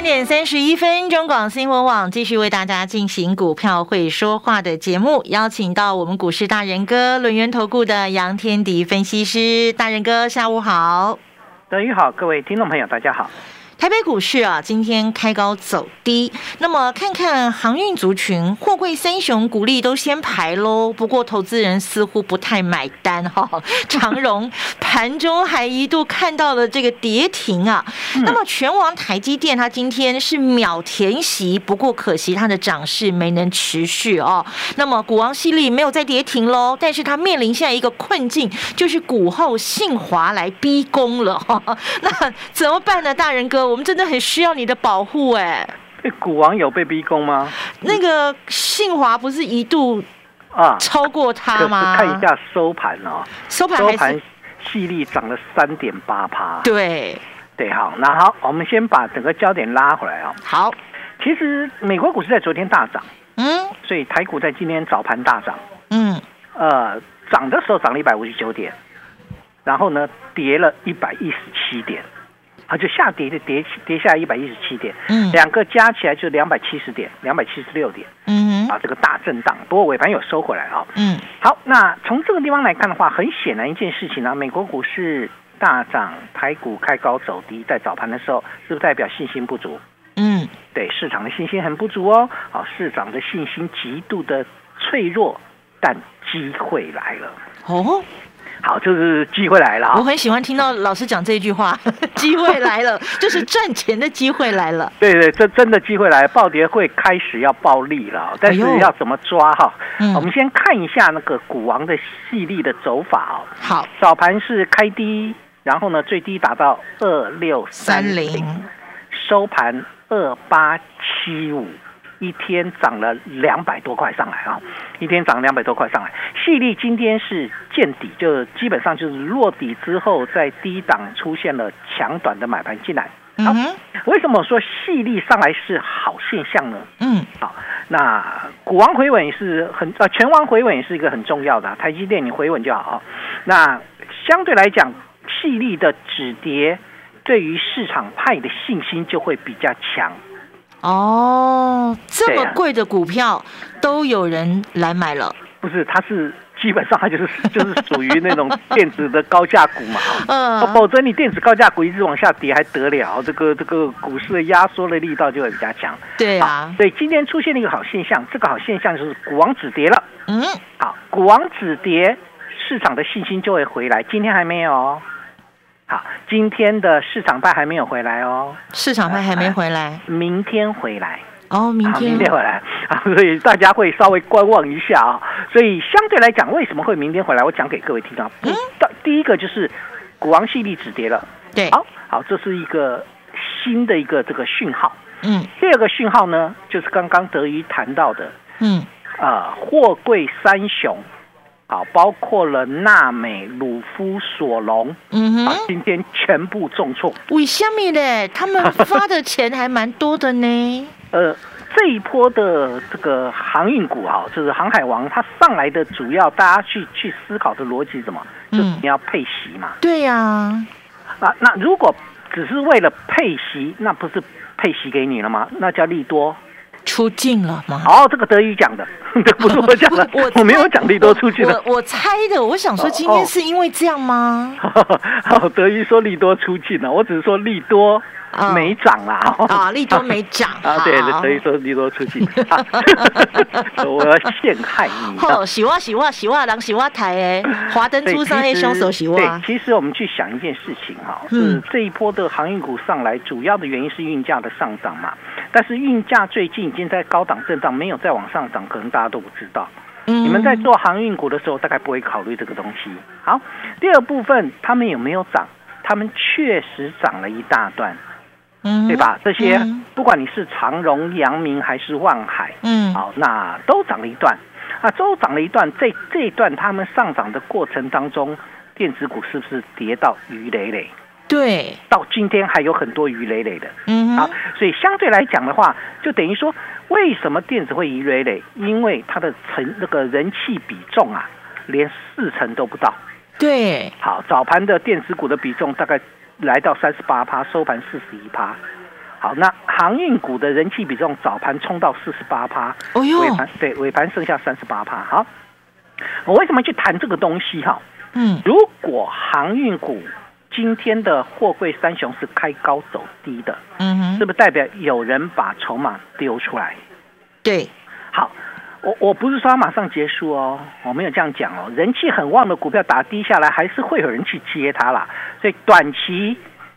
三点三十一分，中广新闻网继续为大家进行股票会说话的节目，邀请到我们股市大人哥轮源投顾的杨天迪分析师，大人哥下午好，等于好，各位听众朋友大家好。台北股市啊，今天开高走低。那么看看航运族群，货柜三雄股利都先排喽。不过投资人似乎不太买单哈。长荣盘中还一度看到了这个跌停啊。那么全网台积电，它今天是秒填息，不过可惜它的涨势没能持续哦。那么股王系列没有再跌停喽，但是它面临现在一个困境，就是股后信华来逼宫了哈。那怎么办呢，大人哥？我们真的很需要你的保护哎！股王有被逼宫吗？那个信华不是一度啊超过它吗？看一下收盘哦，收盘收盘，细粒涨了三点八趴。对。对，好，那好，我们先把整个焦点拉回来啊。好，其实美国股市在昨天大涨，嗯，所以台股在今天早盘大涨，嗯，呃，涨的时候涨了一百五十九点，然后呢，跌了一百一十七点。啊，就下跌就跌跌下一百一十七点，嗯，两个加起来就两百七十点，两百七十六点，嗯，啊，这个大震荡，不过尾盘有收回来啊，嗯，好，那从这个地方来看的话，很显然一件事情呢，美国股市大涨，台股开高走低，在早盘的时候，是不是代表信心不足？嗯，对，市场的信心很不足哦，好，市场的信心极度的脆弱，但机会来了，哦。好，就是机会来了。我很喜欢听到老师讲这句话，机会来了，就是赚钱的机会来了。对对，这真的机会来，暴跌会开始要暴利了，但是要怎么抓哈？我们先看一下那个股王的细粒的走法哦。好，早盘是开低，然后呢最低达到二六三零，收盘二八七五。一天涨了两百多块上来啊！一天涨两百多块上来，细粒今天是见底，就基本上就是落底之后，在低档出现了强短的买盘进来。嗯，为什么说细粒上来是好现象呢？嗯，好，那股王回稳是很呃，全王回稳也是一个很重要的，台积电你回稳就好。那相对来讲，细粒的止跌对于市场派的信心就会比较强。哦，这么贵的股票都有人来买了？不是，它是基本上它就是就是属于那种电子的高价股嘛。嗯，否则你电子高价股一直往下跌还得了？这个这个股市的压缩的力道就会比较强。对啊，所以今天出现了一个好现象，这个好现象就是股王止跌了。嗯，好，股王止跌，市场的信心就会回来。今天还没有。好，今天的市场派还没有回来哦，市场派还没回来，明天回来哦，明天明天回来啊，所以大家会稍微观望一下啊。所以相对来讲，为什么会明天回来？我讲给各位听啊。嗯，第一个就是股王系列止跌了，对，好，好，这是一个新的一个这个讯号。嗯，第二个讯号呢，就是刚刚德瑜谈到的，嗯，啊，货柜三雄。好，包括了纳美、鲁夫、索隆，嗯哼，今天全部重挫。为什么呢？他们发的钱还蛮多的呢。呃，这一波的这个航运股哈，就是航海王，它上来的主要大家去去思考的逻辑什么？就是你要配息嘛。对呀。啊，那如果只是为了配息，那不是配息给你了吗？那叫利多。出境了吗？哦，这个德语讲的，不是我讲的，我我没有讲利多出去了。我我猜的，我想说今天是因为这样吗？好，德语说利多出境了，我只是说利多。没涨啦！啊，利多没涨啊！对，所以说利多出去，我要陷害你。哦，洗袜洗袜洗袜人洗袜台诶，华灯初上诶，凶手洗袜。对，其实我们去想一件事情哈，是这一波的航运股上来，主要的原因是运价的上涨嘛。但是运价最近已经在高档震荡，没有再往上涨，可能大家都不知道。你们在做航运股的时候，大概不会考虑这个东西。好，第二部分，他们有没有涨？他们确实涨了一大段。嗯，对吧？这些不管你是长荣、阳明还是万海，嗯，好，那都涨了一段。啊，都涨了一段，这这一段他们上涨的过程当中，电子股是不是跌到鱼累累？对，到今天还有很多鱼累累的。嗯，好，所以相对来讲的话，就等于说，为什么电子会鱼累累？因为它的成那个人气比重啊，连四成都不到。对，好，早盘的电子股的比重大概来到三十八趴，收盘四十一趴。好，那航运股的人气比重早盘冲到四十八趴，尾盘对尾盘剩下三十八趴。好，我为什么去谈这个东西哈？嗯，如果航运股今天的货柜三雄是开高走低的，嗯哼，是不是代表有人把筹码丢出来？对，好，我我不是说马上结束哦，我没有这样讲哦。人气很旺的股票打低下来，还是会有人去接它啦，所以短期。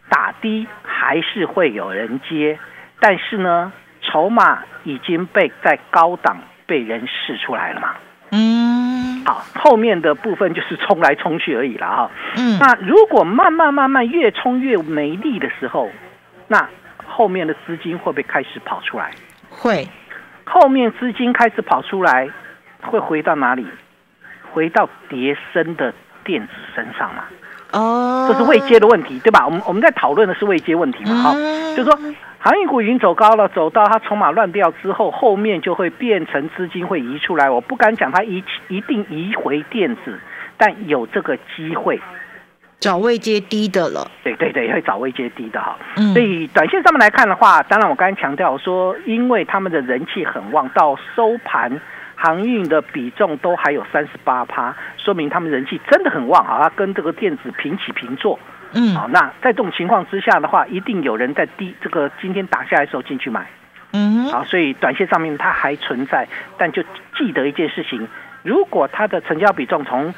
打低还是会有人接，但是呢，筹码已经被在高档被人试出来了嘛。嗯，好，后面的部分就是冲来冲去而已了哈。嗯，那如果慢慢慢慢越冲越没力的时候，那后面的资金会不会开始跑出来？会，后面资金开始跑出来，会回到哪里？回到叠升的电子身上嘛。哦，这是未接的问题，对吧？我们我们在讨论的是未接问题嘛，好，就是说航运股已经走高了，走到它筹码乱掉之后，后面就会变成资金会移出来。我不敢讲它一一定移回电子，但有这个机会找位接低的了。对对对，会找位接低的哈。所以短线上面来看的话，当然我刚才强调说，因为他们的人气很旺，到收盘。航运的比重都还有三十八趴，说明他们人气真的很旺啊！跟这个电子平起平坐。嗯，好，那在这种情况之下的话，一定有人在低这个今天打下来的时候进去买。嗯，好，所以短线上面它还存在，但就记得一件事情：如果它的成交比重从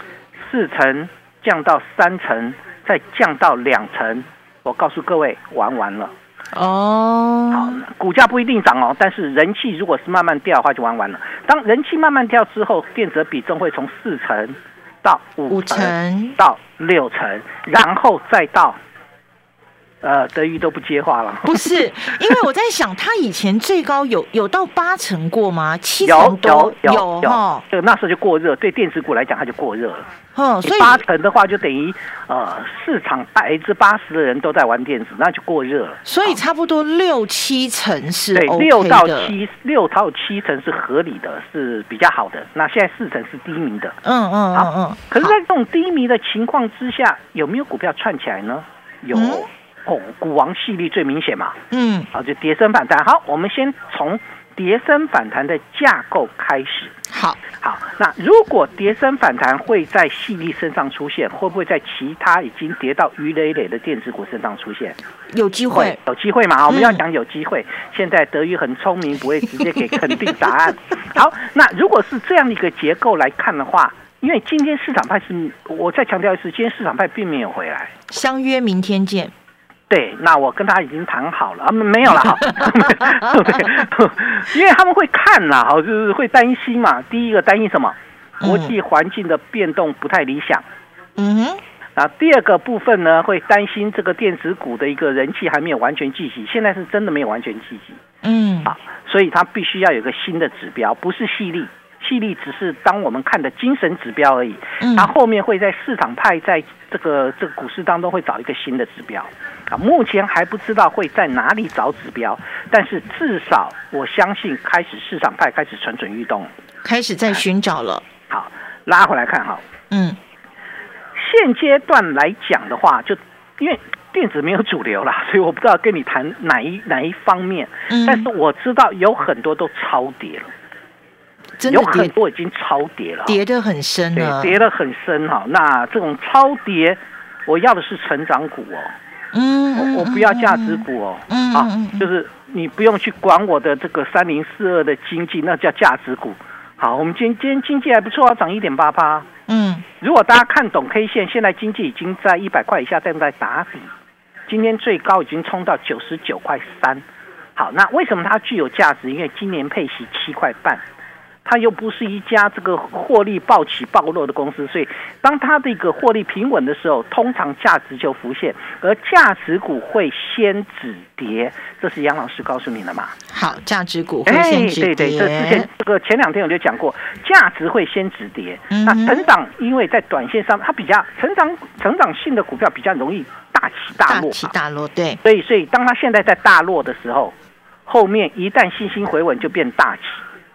四成降到三成，再降到两成，我告诉各位，玩完了。哦，好，股价不一定涨哦，但是人气如果是慢慢掉的话，就玩完了。当人气慢慢掉之后，电子比重会从四成到五成到六成，然后再到。呃，德裕都不接话了。不是，因为我在想，他以前最高有有到八成过吗？七成多有哈。这那时候就过热，对电子股来讲，它就过热了。哦，所以八成的话，就等于呃，市场百分之八十的人都在玩电子，那就过热了。所以差不多六七成是对，六到七六到七成是合理的，是比较好的。那现在四成是低迷的。嗯嗯嗯嗯。可是，在这种低迷的情况之下，有没有股票串起来呢？有。哦，股王系列最明显嘛，嗯，好，就叠升反弹。好，我们先从叠升反弹的架构开始。好，好，那如果叠升反弹会在系列身上出现，会不会在其他已经跌到鱼累累的电子股身上出现？有机会，有机会嘛？我们要讲有机会。现在德语很聪明，不会直接给肯定答案。好，那如果是这样的一个结构来看的话，因为今天市场派是，我再强调一次，今天市场派并没有回来。相约明天见。对，那我跟他已经谈好了啊，没有了 哈，因为他们会看呐，哈，就是会担心嘛。第一个担心什么？国际环境的变动不太理想。嗯哼。啊，第二个部分呢，会担心这个电子股的一个人气还没有完全聚集，现在是真的没有完全聚集。嗯。啊，所以他必须要有个新的指标，不是细粒。气力只是当我们看的精神指标而已，它后面会在市场派在这个这个股市当中会找一个新的指标。啊，目前还不知道会在哪里找指标，但是至少我相信开始市场派开始蠢蠢欲动，开始在寻找了。好，拉回来看哈，嗯，现阶段来讲的话，就因为电子没有主流啦，所以我不知道跟你谈哪一哪一方面，但是我知道有很多都超跌了。有很多已经超跌了，跌得很深了，跌得很深哈。那这种超跌，我要的是成长股哦，嗯，我不要价值股哦，嗯，啊，就是你不用去管我的这个三零四二的经济，那叫价值股。好，我们今今天经济还不错啊，涨一点八八，嗯，如果大家看懂 K 线，现在经济已经在一百块以下正在打底，今天最高已经冲到九十九块三。好，那为什么它具有价值？因为今年配息七块半。它又不是一家这个获利暴起暴落的公司，所以当它的一个获利平稳的时候，通常价值就浮现，而价值股会先止跌，这是杨老师告诉你的嘛？好，价值股会先止跌。对对，这之前这个前两天我就讲过，价值会先止跌。嗯那成长因为在短线上它比较成长成长性的股票比较容易大起大落，大起大落，对。所以所以当它现在在大落的时候，后面一旦信心回稳，就变大起。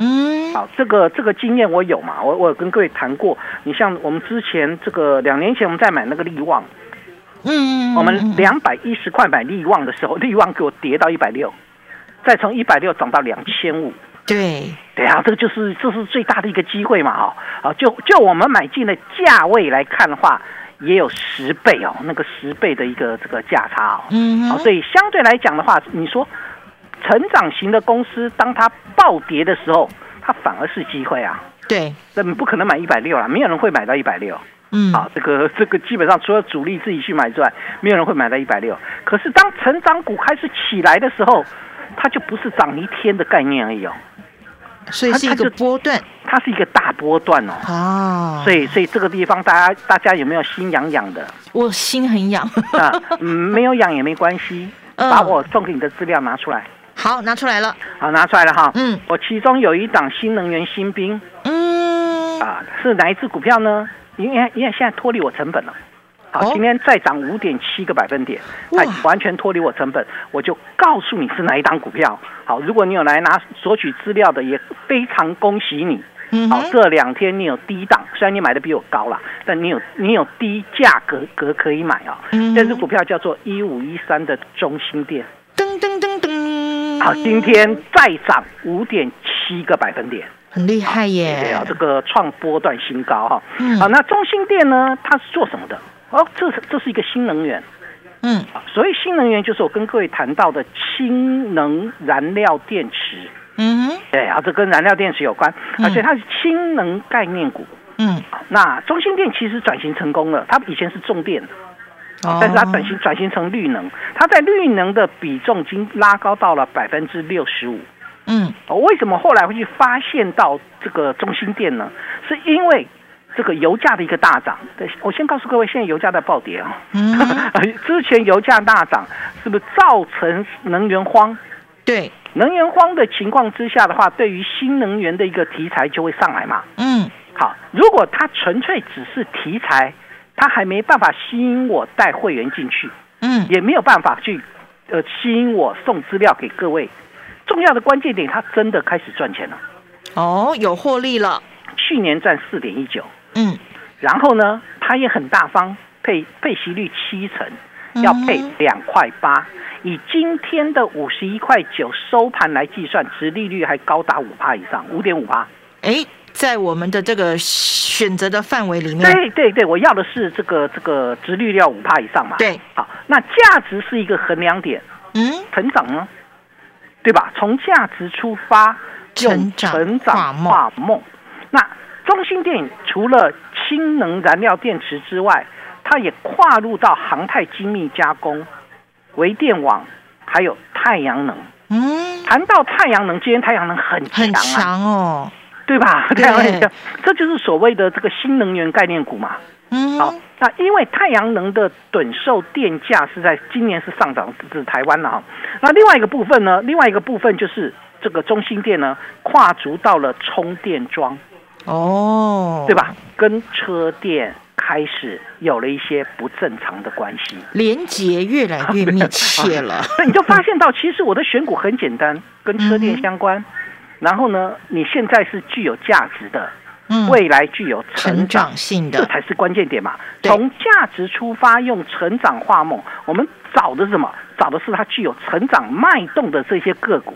嗯，好，这个这个经验我有嘛？我我有跟各位谈过。你像我们之前这个两年前我们在买那个利旺，嗯，我们两百一十块买利旺的时候，利旺给我跌到一百六，再从一百六涨到两千五。对，对啊，这个就是这是最大的一个机会嘛！哦，啊，就就我们买进的价位来看的话，也有十倍哦，那个十倍的一个这个价差哦。嗯，好，所以相对来讲的话，你说。成长型的公司，当它暴跌的时候，它反而是机会啊。对，那你不可能买一百六了，没有人会买到一百六。嗯，好，这个这个基本上除了主力自己去买之外，没有人会买到一百六。可是当成长股开始起来的时候，它就不是涨一天的概念而已哦。所以是一个波段，它是一个大波段哦。哦，所以所以这个地方，大家大家有没有心痒痒的？我心很痒啊，没有痒也没关系，把我送给你的资料拿出来。好，拿出来了。好，拿出来了哈。嗯，我其中有一档新能源新兵。嗯，啊，是哪一只股票呢？因为因为现在脱离我成本了。好，今天再涨五点七个百分点，它完全脱离我成本，我就告诉你是哪一档股票。好，如果你有来拿索取资料的，也非常恭喜你。嗯，好，这两天你有低档，虽然你买的比我高了，但你有你有低价格格可以买啊。嗯，这只股票叫做一五一三的中心店。噔噔噔噔。好，今天再涨五点七个百分点，很厉害耶！对啊，这个创波段新高哈。嗯。好，那中心店呢？它是做什么的？哦，这是这是一个新能源。嗯。所以新能源就是我跟各位谈到的氢能燃料电池。嗯哼。对啊，这跟燃料电池有关，而且它是氢能概念股。嗯。那中心店其实转型成功了，它以前是重电。但是它转型转型成绿能，它在绿能的比重已经拉高到了百分之六十五。嗯，为什么后来会去发现到这个中心店呢？是因为这个油价的一个大涨。对，我先告诉各位，现在油价在暴跌啊。嗯，之前油价大涨，是不是造成能源荒？对，能源荒的情况之下的话，对于新能源的一个题材就会上来嘛。嗯，好，如果它纯粹只是题材。他还没办法吸引我带会员进去，嗯，也没有办法去，呃，吸引我送资料给各位。重要的关键点，他真的开始赚钱了。哦，有获利了。去年赚四点一九，嗯，然后呢，他也很大方，配配息率七成，要配两块八。以今天的五十一块九收盘来计算，值利率还高达五帕以上，五点五帕。哎。在我们的这个选择的范围里面，对对对，我要的是这个这个值率要五帕以上嘛。对，好，那价值是一个衡量点，嗯，成长呢，对吧？从价值出发，成长成长画梦。那中心电影除了氢能燃料电池之外，它也跨入到航太精密加工、微电网，还有太阳能。嗯，谈到太阳能，今天太阳能很很强哦。对吧？太阳能，这就是所谓的这个新能源概念股嘛。嗯，好，那因为太阳能的趸售电价是在今年是上涨，是台湾了哈。那另外一个部分呢？另外一个部分就是这个中心电呢，跨足到了充电桩。哦，对吧？跟车电开始有了一些不正常的关系，连接越来越密切了。那你就发现到，其实我的选股很简单，跟车电相关。然后呢？你现在是具有价值的，未来具有成长性的，这才是关键点嘛。从价值出发，用成长化梦，我们找的是什么？找的是它具有成长脉动的这些个股。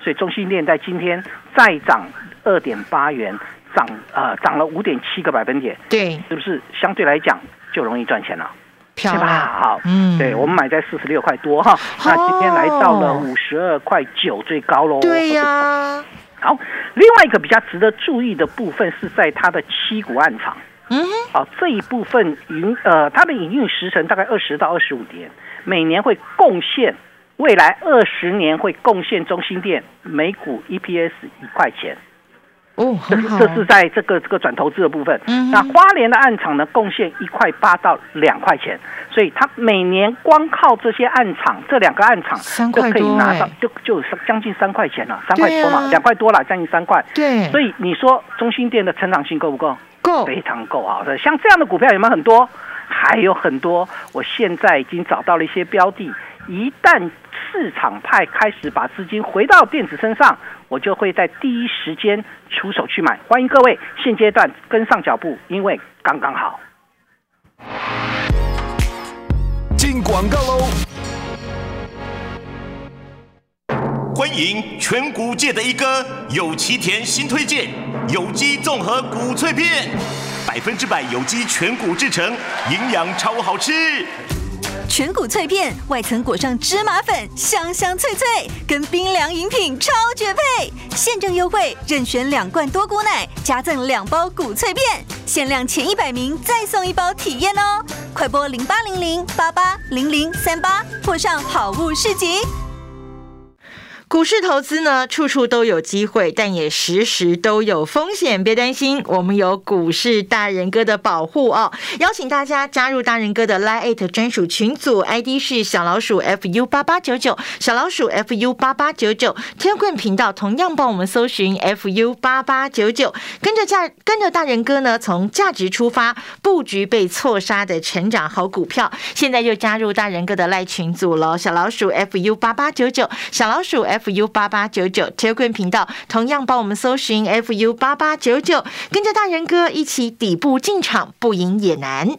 所以中心链在今天再涨二点八元，涨呃涨了五点七个百分点，对，是不是相对来讲就容易赚钱了？漂亮，好，嗯，对我们买在四十六块多哈，那今天来到了五十二块九，最高喽。对呀。好，另外一个比较值得注意的部分是在它的七股暗场。嗯，好，这一部分营呃，它的营运时程大概二十到二十五年，每年会贡献未来二十年会贡献中心店每股 EPS 一块钱。哦，这是这是在这个这个转投资的部分。嗯，那花莲的暗场呢，贡献一块八到两块钱，所以它每年光靠这些暗场，这两个暗场就可以拿到，就就将近三块钱了，三块多嘛，两块多了，将近三块。对，所以你说中心店的成长性够不够？够，非常够啊！像这样的股票有没有很多？还有很多，我现在已经找到了一些标的。一旦市场派开始把资金回到电子身上，我就会在第一时间出手去买。欢迎各位现阶段跟上脚步，因为刚刚好。进广告喽！欢迎全谷界的一哥有奇田新推荐有机综合谷脆片，百分之百有机全谷制成，营养超好吃。全谷脆片，外层裹上芝麻粉，香香脆脆，跟冰凉饮品超绝配。现正优惠，任选两罐多谷奶，加赠两包谷脆片，限量前一百名再送一包体验哦！快播零八零零八八零零三八，或上好物市集。股市投资呢，处处都有机会，但也时时都有风险。别担心，我们有股市大人哥的保护哦。邀请大家加入大人哥的 Line 专属群组，ID 是小老鼠 fu 八八九九，小老鼠 fu 八八九九。天棍频道同样帮我们搜寻 fu 八八九九，跟着价跟着大人哥呢，从价值出发，布局被错杀的成长好股票。现在就加入大人哥的赖群组了，小老鼠 fu 八八九九，小老鼠 F。Fu 八八九九 Telegram 频道，同样帮我们搜寻 fu 八八九九，跟着大人哥一起底部进场，不赢也难。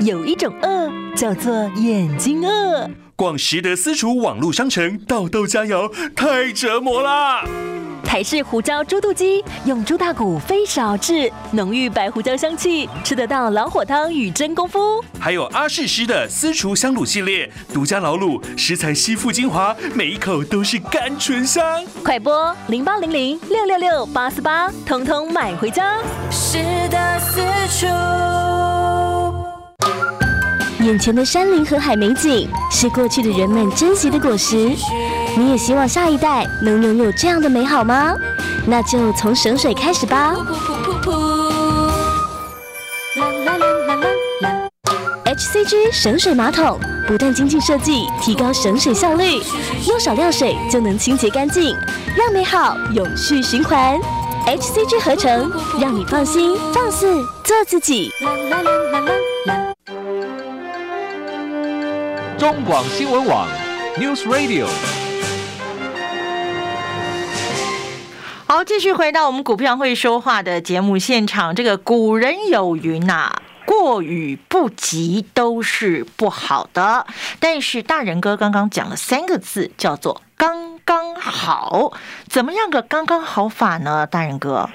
有一种饿叫做眼睛饿。逛实德私厨网络商城，豆豆加油，太折磨啦！台式胡椒猪肚鸡，用猪大骨非少制，浓郁白胡椒香气，吃得到老火汤与真功夫。还有阿世师的私厨香卤系列，独家老卤，食材吸附精华，每一口都是甘醇香。快播零八零零六六六八四八，通通买回家。是的私厨。眼前的山林和海美景，是过去的人们珍惜的果实。你也希望下一代能拥有这样的美好吗？那就从省水开始吧。HCG 省水马桶不但精进设计，提高省水效率，用少量水就能清洁干净，让美好永续循环。HCG 合成，让你放心放肆做自己。啦啦啦啦啦中广新闻网，News Radio。好，继续回到我们股票会说话的节目现场。这个古人有云呐，过与不及都是不好的。但是大人哥刚刚讲了三个字，叫做刚刚好。怎么样个刚刚好法呢？大人哥，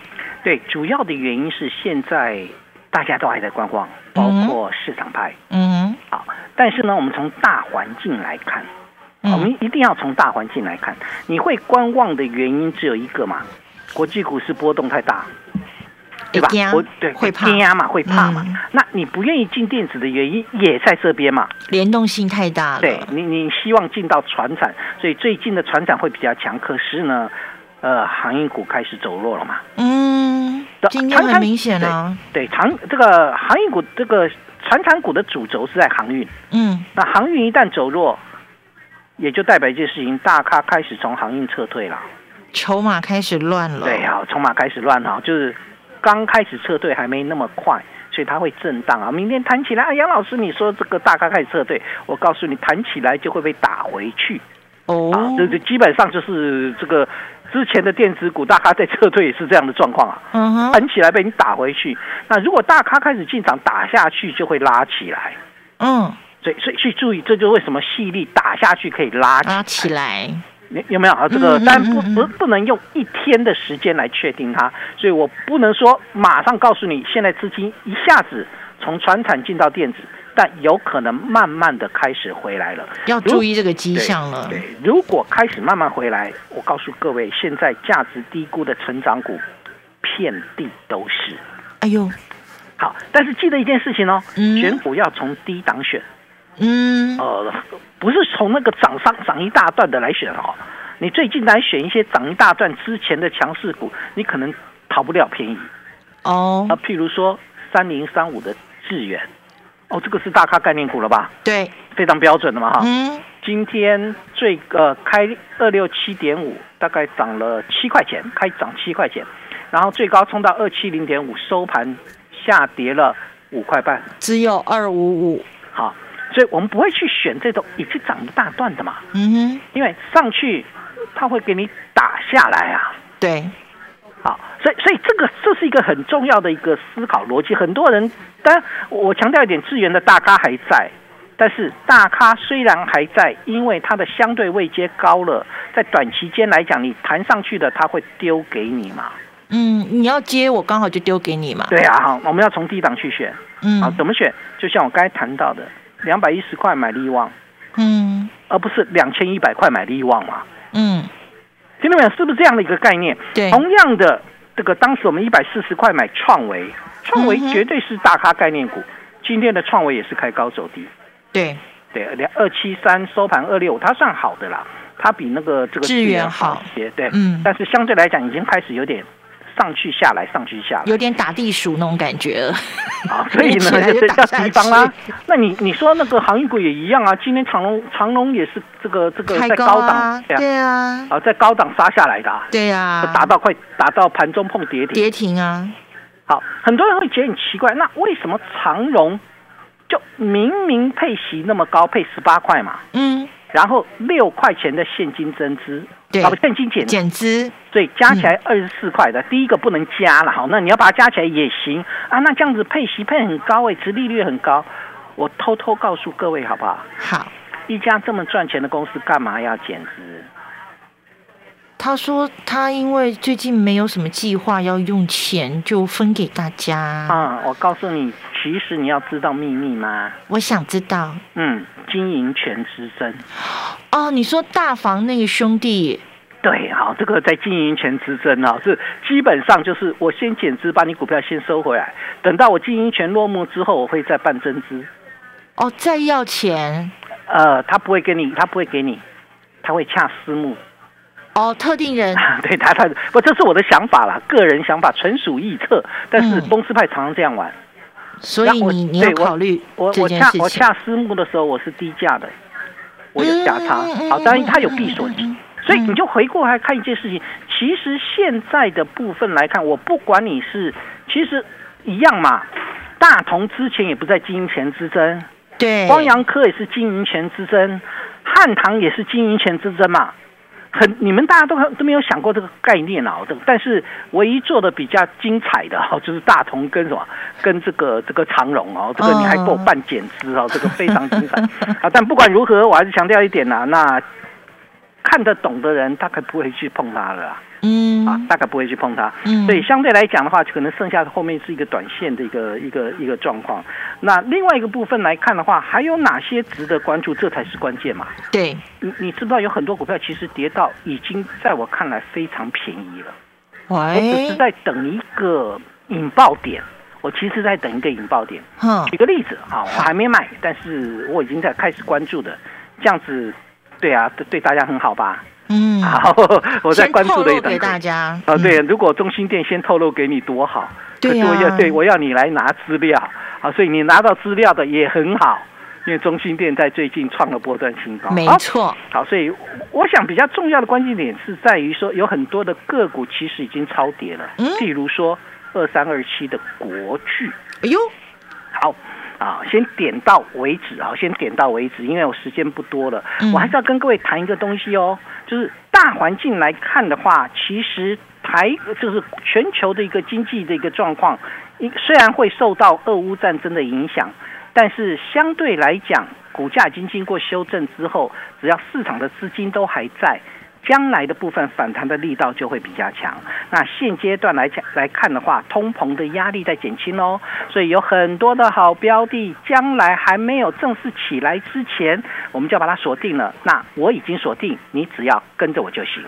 对，主要的原因是现在大家都还在观望，包括市场派。嗯，好。但是呢，我们从大环境来看，我们一定要从大环境来看。你会观望的原因只有一个嘛？国际股市波动太大，对吧？我对会怕嘛，会怕嘛。那你不愿意进电子的原因也在这边嘛？联动性太大了。对你，你希望进到船产，所以最近的船产会比较强。可是呢，呃，航运股开始走弱了嘛？嗯，今天很明显啊。对，长这个航运股这个。船产股的主轴是在航运，嗯，那航运一旦走弱，也就代表一件事情，大咖开始从航运撤退了，筹码开始乱了。对啊，筹码开始乱了，就是刚开始撤退还没那么快，所以它会震荡啊。明天弹起来啊，杨老师，你说这个大咖开始撤退，我告诉你，弹起来就会被打回去哦，这这基本上就是这个。之前的电子股大咖在撤退也是这样的状况啊，弹起来被你打回去。那如果大咖开始进场打下去，就会拉起来。嗯，所以所以去注意，这就为什么细粒打下去可以拉拉起来。有有没有啊？这个但不不不能用一天的时间来确定它，所以我不能说马上告诉你，现在资金一下子从船产进到电子，但有可能慢慢的开始回来了，要注意这个迹象了。对，如果开始慢慢回来，我告诉各位，现在价值低估的成长股遍地都是。哎呦，好，但是记得一件事情哦，选股要从低档选。嗯，呃，不是从那个涨上涨一大段的来选哦，你最近来选一些涨一大段之前的强势股，你可能逃不了便宜哦。啊，譬如说三零三五的智远，哦，这个是大咖概念股了吧？对，非常标准的嘛哈。嗯，今天最呃开二六七点五，大概涨了七块钱，开涨七块钱，然后最高冲到二七零点五，收盘下跌了五块半，只有二五五。好。所以我们不会去选这种已经涨一大段的嘛，嗯哼，因为上去它会给你打下来啊，对，好，所以所以这个这是一个很重要的一个思考逻辑。很多人，当然我强调一点，资源的大咖还在，但是大咖虽然还在，因为它的相对位阶高了，在短期间来讲，你弹上去的，他会丢给你嘛，嗯，你要接我刚好就丢给你嘛，对啊，好，我们要从低档去选，嗯，好，怎么选？就像我刚才谈到的。两百一十块买利旺，嗯，而不是两千一百块买利旺嘛，嗯，听到没有？是不是这样的一个概念？对，同样的这个，当时我们一百四十块买创维，创维绝对是大咖概念股，今天的创维也是开高走低，对，对，两二七三收盘二六，它算好的啦，它比那个这个资源好些，对，嗯，但是相对来讲已经开始有点。上去下来，上去下来，有点打地鼠那种感觉啊，所以呢，这叫地方啦。那你你说那个航运股也一样啊，今天长隆长隆也是这个这个在高档，对啊，啊，在高档杀下来的，啊。对啊，打到快打到盘中碰跌停，跌停啊。好，很多人会觉得很奇怪，那为什么长荣就明明配息那么高，配十八块嘛，嗯，然后六块钱的现金增资。对，现金减减资，所以加起来二十四块的，第一个不能加了，好，那你要把它加起来也行啊。那这样子配息配很高哎，殖利率很高，我偷偷告诉各位好不好？好，一家这么赚钱的公司，干嘛要减资？他说他因为最近没有什么计划要用钱，就分给大家。啊，我告诉你，其实你要知道秘密吗？我想知道。嗯，经营权之争。哦，你说大房那个兄弟？对，好，这个在经营权之争啊，是基本上就是我先减资，把你股票先收回来，等到我经营权落幕之后，我会再办增资。哦，再要钱？呃，他不会给你，他不会给你，他会恰私募。哦，特定人 对他他不，这是我的想法啦，个人想法，纯属臆测。但是公司派常常这样玩，所以你你要考虑我我恰我恰私募的时候，我是低价的，我有价差。好，当然他有闭锁金，所以你就回过来看一件事情。其实现在的部分来看，我不管你是，其实一样嘛。大同之前也不在经营权之争，对，光阳科也是经营权之争，汉唐也是经营权之争嘛。很，你们大家都都没有想过这个概念啊！这个，但是唯一做的比较精彩的哈，就是大同跟什么，跟这个这个长荣哦，这个你还给我办减资哦，这个非常精彩 啊！但不管如何，我还是强调一点呐，那看得懂的人大概不会去碰它了。嗯啊，大概不会去碰它，嗯，所以相对来讲的话，可能剩下的后面是一个短线的一个一个一个状况。那另外一个部分来看的话，还有哪些值得关注？这才是关键嘛。对，你你知不知道有很多股票其实跌到已经在我看来非常便宜了。我只是在等一个引爆点，我其实在等一个引爆点。嗯，举个例子啊，我还没买，但是我已经在开始关注的，这样子，对啊，对对大家很好吧？嗯，好，我在关注的一给大家啊，对，如果中心店先透露给你多好，对呀，对，我要你来拿资料，啊，所以你拿到资料的也很好，因为中心店在最近创了波段新高，没错，好，所以我想比较重要的关键点是在于说，有很多的个股其实已经超跌了，嗯，譬如说二三二七的国巨，哎呦，好。啊，先点到为止啊，先点到为止，因为我时间不多了，我还是要跟各位谈一个东西哦，就是大环境来看的话，其实台就是全球的一个经济的一个状况，虽然会受到俄乌战争的影响，但是相对来讲，股价已经经过修正之后，只要市场的资金都还在，将来的部分反弹的力道就会比较强。那现阶段来讲来看的话，通膨的压力在减轻哦，所以有很多的好标的，将来还没有正式起来之前，我们就把它锁定了。那我已经锁定，你只要跟着我就行。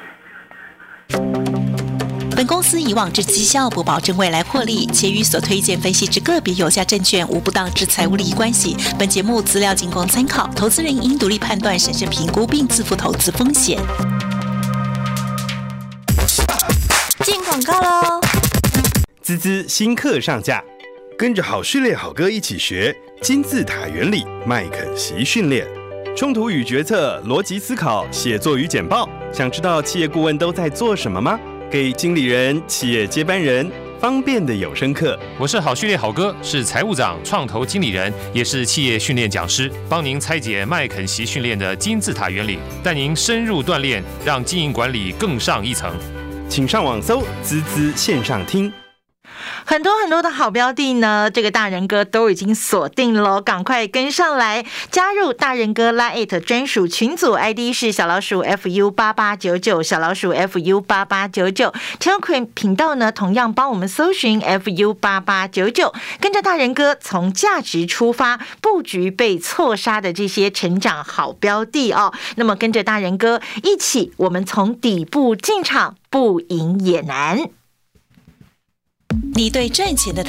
本公司以往之绩效不保证未来获利，且与所推荐分析之个别有价证券无不当之财务利益关系。本节目资料仅供参考，投资人应独立判断、审慎评估并自负投资风险。广告喽！滋滋新课上架，跟着好序列好哥一起学金字塔原理、麦肯锡训练、冲突与决策、逻辑思考、写作与简报。想知道企业顾问都在做什么吗？给经理人、企业接班人方便的有声课。我是好序列好哥，是财务长、创投经理人，也是企业训练讲师，帮您拆解麦肯锡训练的金字塔原理，带您深入锻炼，让经营管理更上一层。请上网搜“滋滋线上听”。很多很多的好标的呢，这个大人哥都已经锁定了，赶快跟上来加入大人哥拉 it 专属群组，ID 是小老鼠 fu 八八九九，小老鼠 fu 八八九九，Telegram 频道呢同样帮我们搜寻 fu 八八九九，跟着大人哥从价值出发布局被错杀的这些成长好标的哦，那么跟着大人哥一起，我们从底部进场，不赢也难。你对赚钱的。